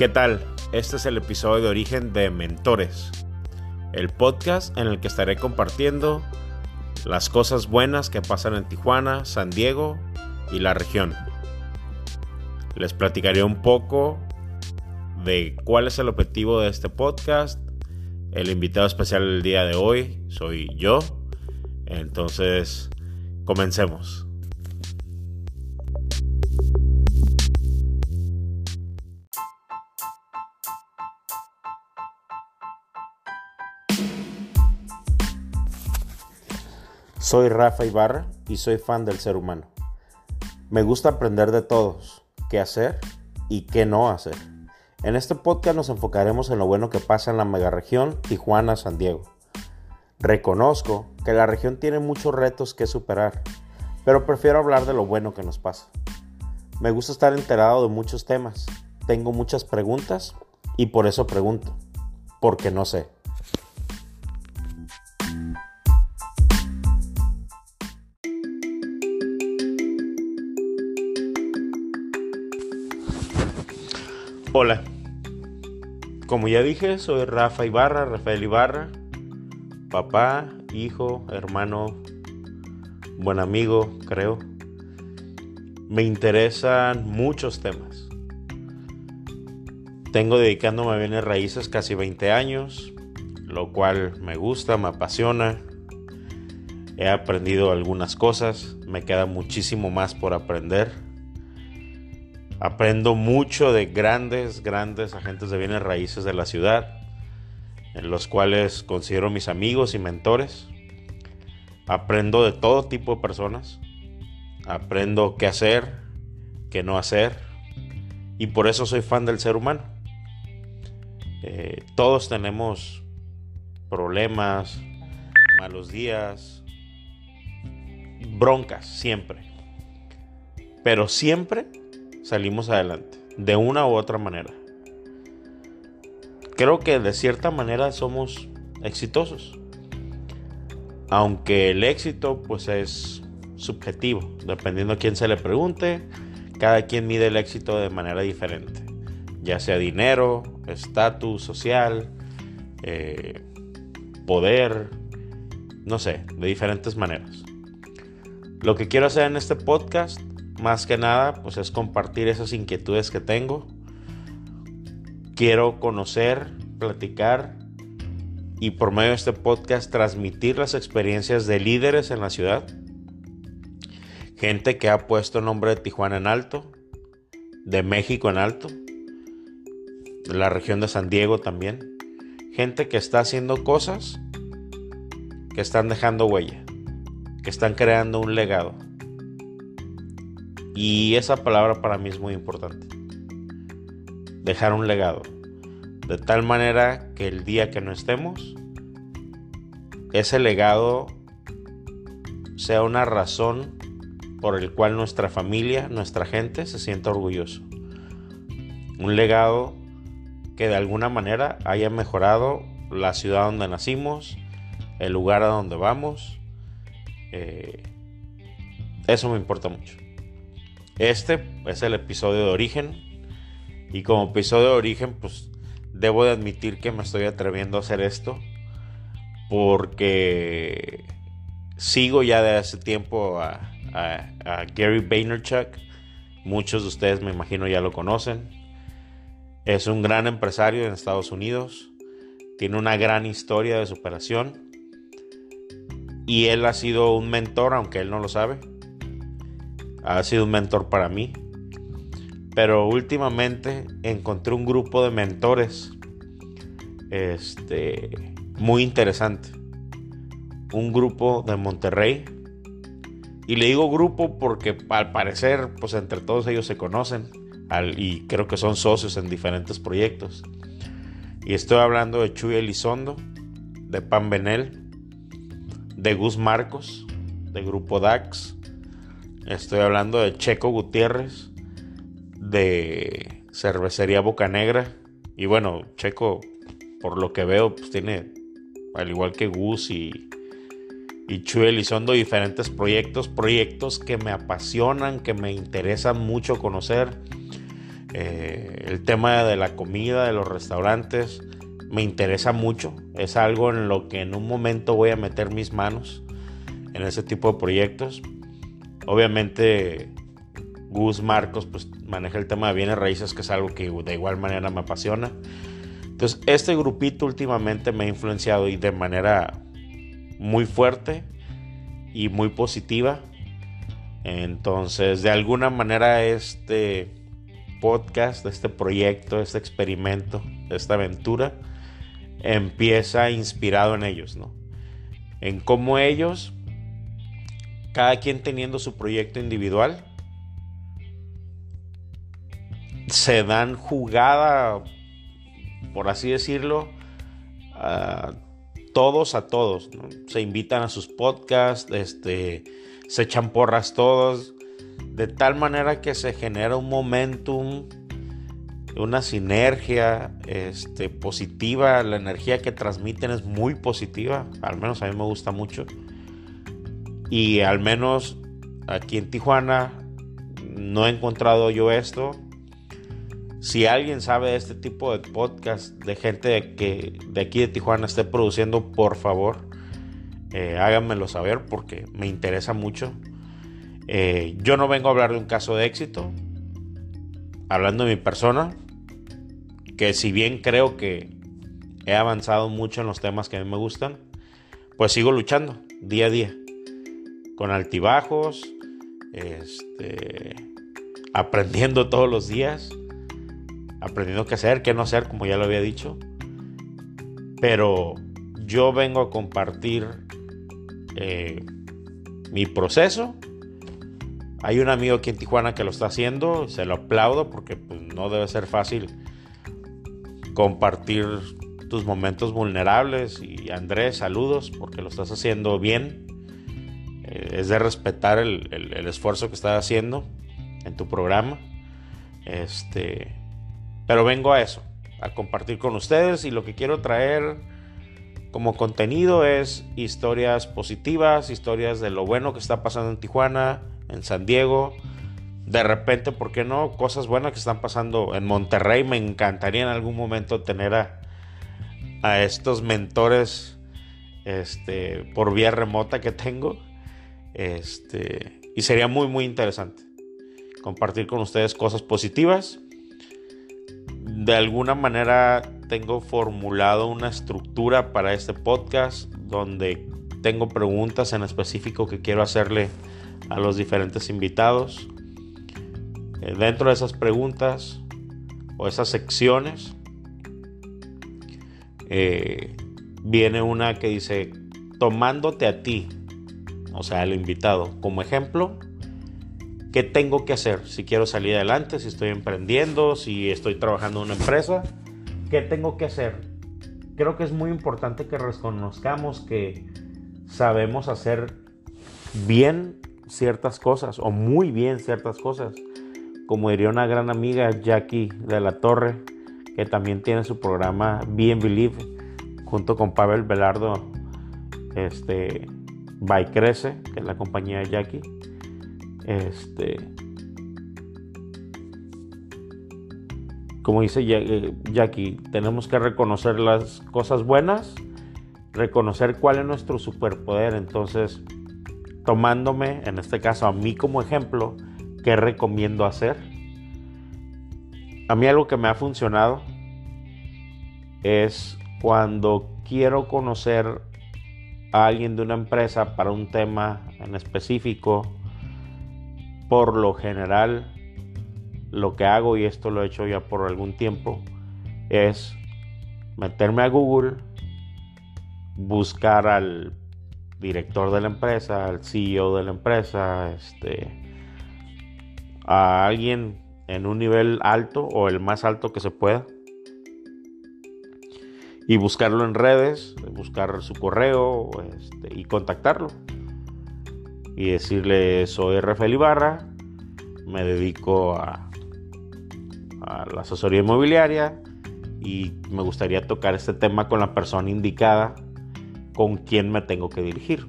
¿Qué tal? Este es el episodio de origen de Mentores, el podcast en el que estaré compartiendo las cosas buenas que pasan en Tijuana, San Diego y la región. Les platicaré un poco de cuál es el objetivo de este podcast. El invitado especial del día de hoy soy yo. Entonces, comencemos. Soy Rafa Ibarra y soy fan del ser humano. Me gusta aprender de todos, qué hacer y qué no hacer. En este podcast nos enfocaremos en lo bueno que pasa en la megaregión Tijuana-San Diego. Reconozco que la región tiene muchos retos que superar, pero prefiero hablar de lo bueno que nos pasa. Me gusta estar enterado de muchos temas, tengo muchas preguntas y por eso pregunto, porque no sé. Hola, como ya dije, soy Rafa Ibarra, Rafael Ibarra, papá, hijo, hermano, buen amigo, creo. Me interesan muchos temas. Tengo dedicándome a bienes raíces casi 20 años, lo cual me gusta, me apasiona. He aprendido algunas cosas, me queda muchísimo más por aprender Aprendo mucho de grandes, grandes agentes de bienes raíces de la ciudad, en los cuales considero mis amigos y mentores. Aprendo de todo tipo de personas. Aprendo qué hacer, qué no hacer. Y por eso soy fan del ser humano. Eh, todos tenemos problemas, malos días, broncas, siempre. Pero siempre salimos adelante, de una u otra manera. Creo que de cierta manera somos exitosos. Aunque el éxito pues es subjetivo, dependiendo a quién se le pregunte, cada quien mide el éxito de manera diferente, ya sea dinero, estatus social, eh, poder, no sé, de diferentes maneras. Lo que quiero hacer en este podcast más que nada, pues es compartir esas inquietudes que tengo. Quiero conocer, platicar y por medio de este podcast transmitir las experiencias de líderes en la ciudad. Gente que ha puesto el nombre de Tijuana en alto, de México en alto, de la región de San Diego también. Gente que está haciendo cosas que están dejando huella, que están creando un legado. Y esa palabra para mí es muy importante. Dejar un legado. De tal manera que el día que no estemos, ese legado sea una razón por el cual nuestra familia, nuestra gente se sienta orgulloso. Un legado que de alguna manera haya mejorado la ciudad donde nacimos, el lugar a donde vamos. Eh, eso me importa mucho. Este es el episodio de origen. Y como episodio de origen, pues debo de admitir que me estoy atreviendo a hacer esto. Porque sigo ya de hace tiempo a, Gary Vaynerchuk. Muchos de ustedes me imagino ya lo conocen. Es un gran empresario en Estados Unidos. Tiene una gran historia de superación. Y él ha sido un mentor, aunque él no lo sabe ha sido un mentor para mí. Pero últimamente encontré un grupo de mentores este, muy interesante. Un grupo de Monterrey. Y le digo grupo porque al parecer, pues entre todos ellos se conocen. y creo que son socios en diferentes proyectos. Y estoy hablando de Chuy Elizondo, de Pan Benel, de Gus Marcos, de Grupo DAX, Estoy hablando de Checo Gutiérrez, de Cervecería Boca Negra. Y bueno, Checo, por lo que veo, pues tiene, al igual que Gus y, y Chuy Elizondo, diferentes proyectos, proyectos que me apasionan, que me interesan mucho conocer. Eh, el tema de la comida, de los restaurantes, me interesa mucho. Es algo en lo que en un momento voy a meter mis manos en ese tipo de proyectos. Obviamente Gus Marcos pues maneja el tema de bienes raíces que es algo que de igual manera me apasiona. Entonces este grupito últimamente me ha influenciado y de manera muy fuerte y muy positiva. Entonces de alguna manera este podcast, este proyecto, este experimento, esta aventura empieza inspirado en ellos, ¿no? En cómo ellos, cada quien teniendo su proyecto individual, se dan jugada, por así decirlo, a todos a todos, Se invitan a sus podcasts, este, se echan porras todos, de tal manera que se genera un momentum una sinergia este, positiva, la energía que transmiten es muy positiva, al menos a mí me gusta mucho. Y al menos aquí en Tijuana no he encontrado yo esto. Si alguien sabe de este tipo de podcast de gente que de aquí de Tijuana esté produciendo, por favor, eh, háganmelo saber porque me interesa mucho. Eh, yo no vengo a hablar de un caso de éxito, hablando de mi persona, que si bien creo que he avanzado mucho en los temas que a mí me gustan, pues sigo luchando día a día, con altibajos, este, aprendiendo todos los días, aprendiendo qué hacer, qué no hacer, como ya lo había dicho. Pero yo vengo a compartir eh, mi proceso hay un amigo aquí en Tijuana que lo está haciendo, se lo aplaudo porque pues, no debe ser fácil compartir tus momentos vulnerables. Y Andrés, saludos porque lo estás haciendo bien. Eh, es de respetar el, esfuerzo que estás haciendo en tu programa. Este, pero vengo a eso, a compartir con ustedes y lo que quiero traer como contenido es historias positivas, historias de lo bueno que está pasando en Tijuana, en San Diego. De repente, ¿por qué no? Cosas buenas que están pasando en Monterrey. Me encantaría en algún momento tener a, a estos mentores este, por vía remota que tengo. Este, y sería muy, muy interesante compartir con ustedes cosas positivas. De alguna manera tengo formulado una estructura para este podcast donde tengo preguntas en específico que quiero hacerle a los diferentes invitados. Eh, dentro de esas preguntas o esas secciones eh, viene una que dice, tomándote a ti, o sea, el invitado, como ejemplo, ¿qué tengo que hacer si quiero salir adelante, si estoy emprendiendo, si estoy trabajando en una empresa? ¿Qué tengo que hacer? Creo que es muy importante que reconozcamos que sabemos hacer bien ciertas cosas o muy bien ciertas cosas. Como diría una gran amiga Jackie de la Torre, que también tiene su programa Bien Believe junto con Pavel Velardo este by Crece, que es la compañía de Jackie. Este como dice eh, Jackie, tenemos que reconocer las cosas buenas, reconocer cuál es nuestro superpoder. Entonces, tomándome, en este caso a mí como ejemplo, ¿qué recomiendo hacer? A mí algo que me ha funcionado es cuando quiero conocer a alguien de una empresa para un tema en específico, por lo general lo que hago, y esto lo he hecho ya por algún tiempo, es meterme a Google, buscar al director de la empresa, al CEO de la empresa, este, a alguien en un nivel alto o el más alto que se pueda. Y buscarlo en redes, buscar su correo este, y contactarlo. Y decirle, soy Rafael Ibarra, me dedico a, a la asesoría inmobiliaria y me gustaría tocar este tema con la persona indicada con quién me tengo que dirigir.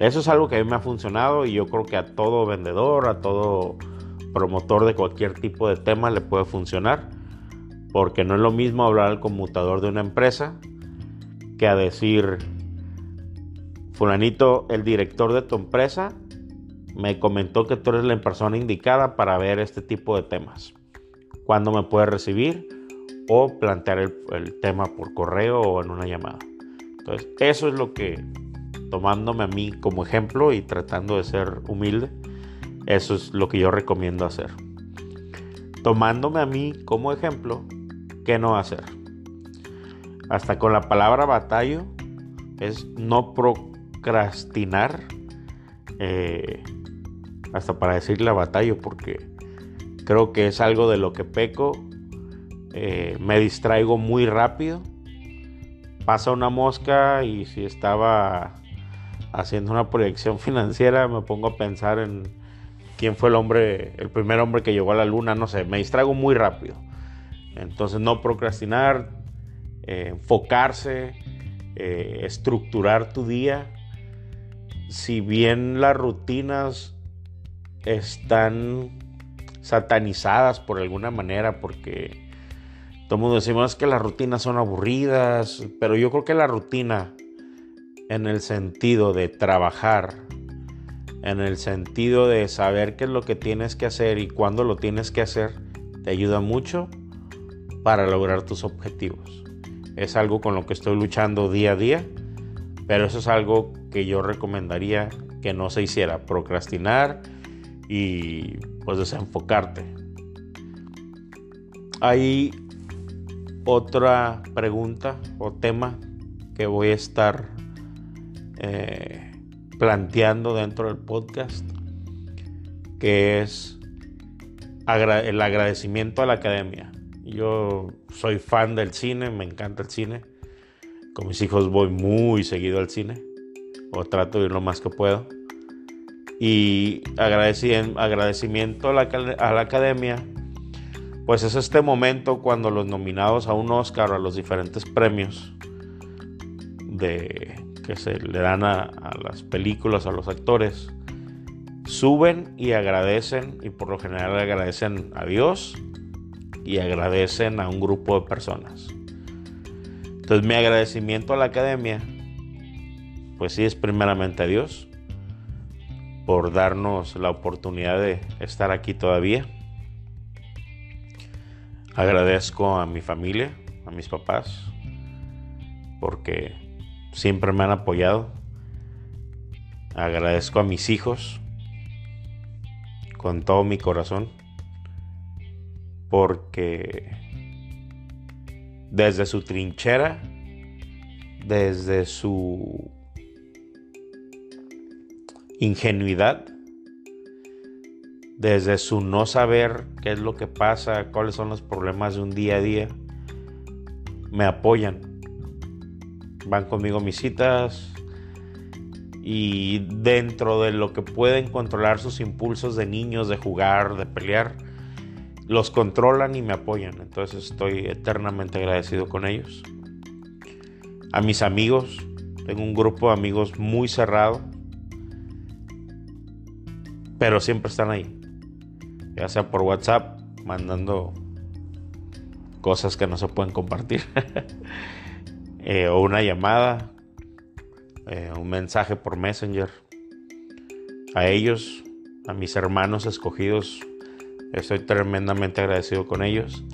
Eso es algo que a mí me ha funcionado y yo creo que a todo vendedor, a todo promotor de cualquier tipo de tema le puede funcionar, porque no es lo mismo hablar al conmutador de una empresa que a decir, fulanito, el director de tu empresa me comentó que tú eres la persona indicada para ver este tipo de temas. ¿Cuándo me puedes recibir? O plantear el, el tema por correo o en una llamada. Entonces, eso es lo que, tomándome a mí como ejemplo y tratando de ser humilde, eso es lo que yo recomiendo hacer. Tomándome a mí como ejemplo, ¿qué no hacer? Hasta con la palabra batallo es no procrastinar. Eh, hasta para decir la batalla, porque creo que es algo de lo que peco. Eh, me distraigo muy rápido. Pasa una mosca y si estaba haciendo una proyección financiera me pongo a pensar en quién fue el hombre, el primer hombre que llegó a la luna, no sé, me distraigo muy rápido. Entonces no procrastinar, eh, enfocarse, eh, estructurar tu día. Si bien las rutinas están satanizadas por alguna manera porque todo el mundo decimos que las rutinas son aburridas, pero yo creo que la rutina en el sentido de trabajar, en el sentido de saber qué es lo que tienes que hacer y cuándo lo tienes que hacer, te ayuda mucho para lograr tus objetivos. Es algo con lo que estoy luchando día a día, pero eso es algo que yo recomendaría que no se hiciera, procrastinar y pues desenfocarte. Hay otra pregunta o tema que voy a estar eh, planteando dentro del podcast, que es el agradecimiento a la academia. Yo soy fan del cine, me encanta el cine. Con mis hijos voy muy seguido al cine, o trato de ir lo más que puedo y agradecimiento a la, academia, pues es este momento cuando los nominados a un Oscar o a los diferentes premios de, que se le dan a las películas, a los actores, suben y agradecen, y por lo general agradecen a Dios y agradecen a un grupo de personas. Entonces mi agradecimiento a la academia, pues sí es primeramente a Dios, por darnos la oportunidad de estar aquí todavía. Agradezco a mi familia, a mis papás, porque siempre me han apoyado. Agradezco a mis hijos con todo mi corazón, porque desde su trinchera, desde su ingenuidad, desde su no saber qué es lo que pasa, cuáles son los problemas de un día a día, me apoyan. Van conmigo mis citas y dentro de lo que pueden controlar sus impulsos de niños, de jugar, de pelear, los controlan y me apoyan. Entonces estoy eternamente agradecido con ellos. A mis amigos, tengo un grupo de amigos muy cerrado pero siempre están ahí. Ya sea por WhatsApp, mandando cosas que no se pueden compartir. Eh, o una llamada, eh, un mensaje por Messenger. A ellos, a mis hermanos escogidos, estoy tremendamente agradecido con ellos.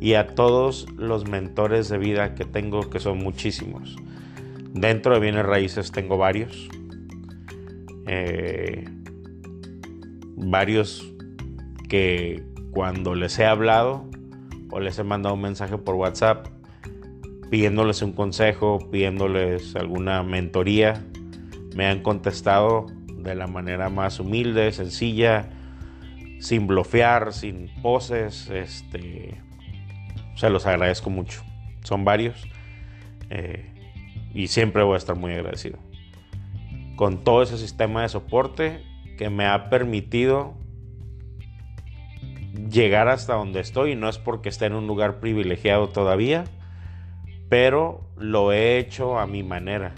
Y a todos los mentores de vida que tengo, que son muchísimos. Dentro de bienes raíces tengo varios. Eh, varios que cuando les he hablado o les he mandado un mensaje por WhatsApp pidiéndoles un consejo, pidiéndoles alguna mentoría, me han contestado de la manera más humilde, sencilla, sin bloquear, sin poses, este, se los agradezco mucho. Son varios eh, y siempre voy a estar muy agradecido. Con todo ese sistema de soporte que me ha permitido llegar hasta donde estoy. No es porque esté en un lugar privilegiado todavía, pero lo he hecho a mi manera.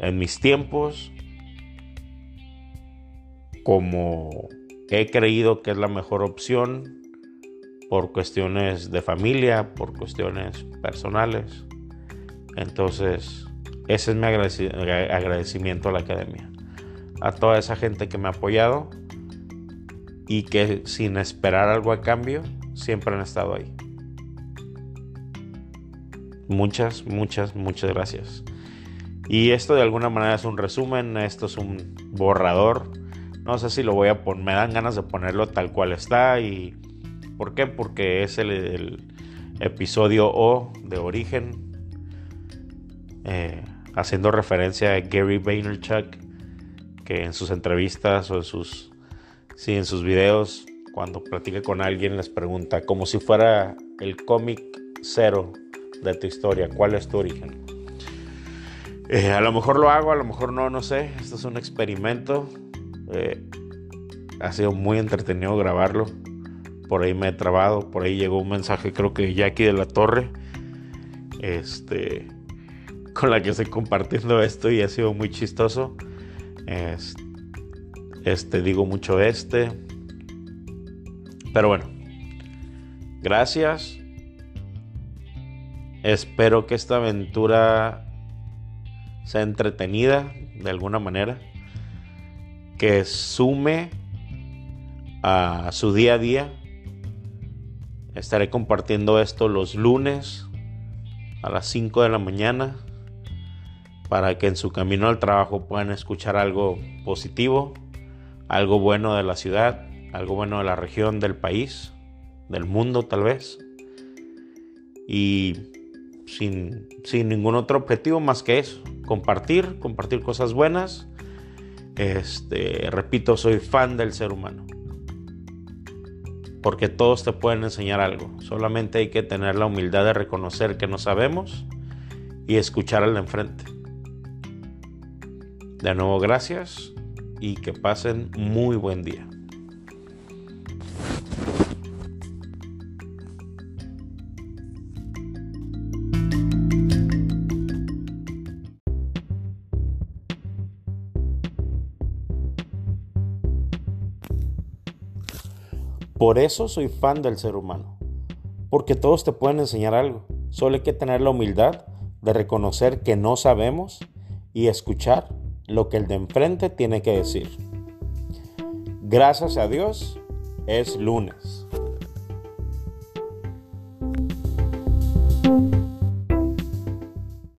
En mis tiempos, como he creído que es la mejor opción por cuestiones de familia, por cuestiones personales. Entonces, ese es mi agradecimiento a la academia. A toda esa gente que me ha apoyado y que sin esperar algo a cambio, siempre han estado ahí. Muchas, muchas, muchas gracias. Y esto de alguna manera es un resumen, esto es un borrador no sé si lo voy a poner, me dan ganas de ponerlo tal cual está y ¿por qué? Porque es el, episodio O de Origen, eh, haciendo referencia a Gary Vaynerchuk, que en sus entrevistas o en sus, sí, en sus videos, cuando platica con alguien, les pregunta como si fuera el cómic cero de tu historia, ¿cuál es tu origen? Eh, a lo mejor lo hago, a lo mejor no, no sé. Esto es un experimento. Eh, ha sido muy entretenido grabarlo. Por ahí me he trabado. Por ahí llegó un mensaje, creo que Jackie de la Torre. Este. Con la que estoy compartiendo esto y ha sido muy chistoso. Este, digo mucho este. Pero bueno. Gracias. Espero que esta aventura sea entretenida de alguna manera que sume a su día a día. Estaré compartiendo esto los lunes a las 5 de la mañana para que en su camino al trabajo puedan escuchar algo positivo, algo bueno de la ciudad, algo bueno de la región, del país, del mundo tal vez. Y sin, sin ningún otro objetivo más que eso, compartir, compartir cosas buenas este, repito, soy fan del ser humano. Porque todos te pueden enseñar algo. Solamente hay que tener la humildad de reconocer que no sabemos y escuchar al de enfrente. De nuevo, gracias y que pasen muy buen día. Por eso soy fan del ser humano. Porque todos te pueden enseñar algo. Solo hay que tener la humildad de reconocer que no sabemos y escuchar lo que el de enfrente tiene que decir. Gracias a Dios es lunes.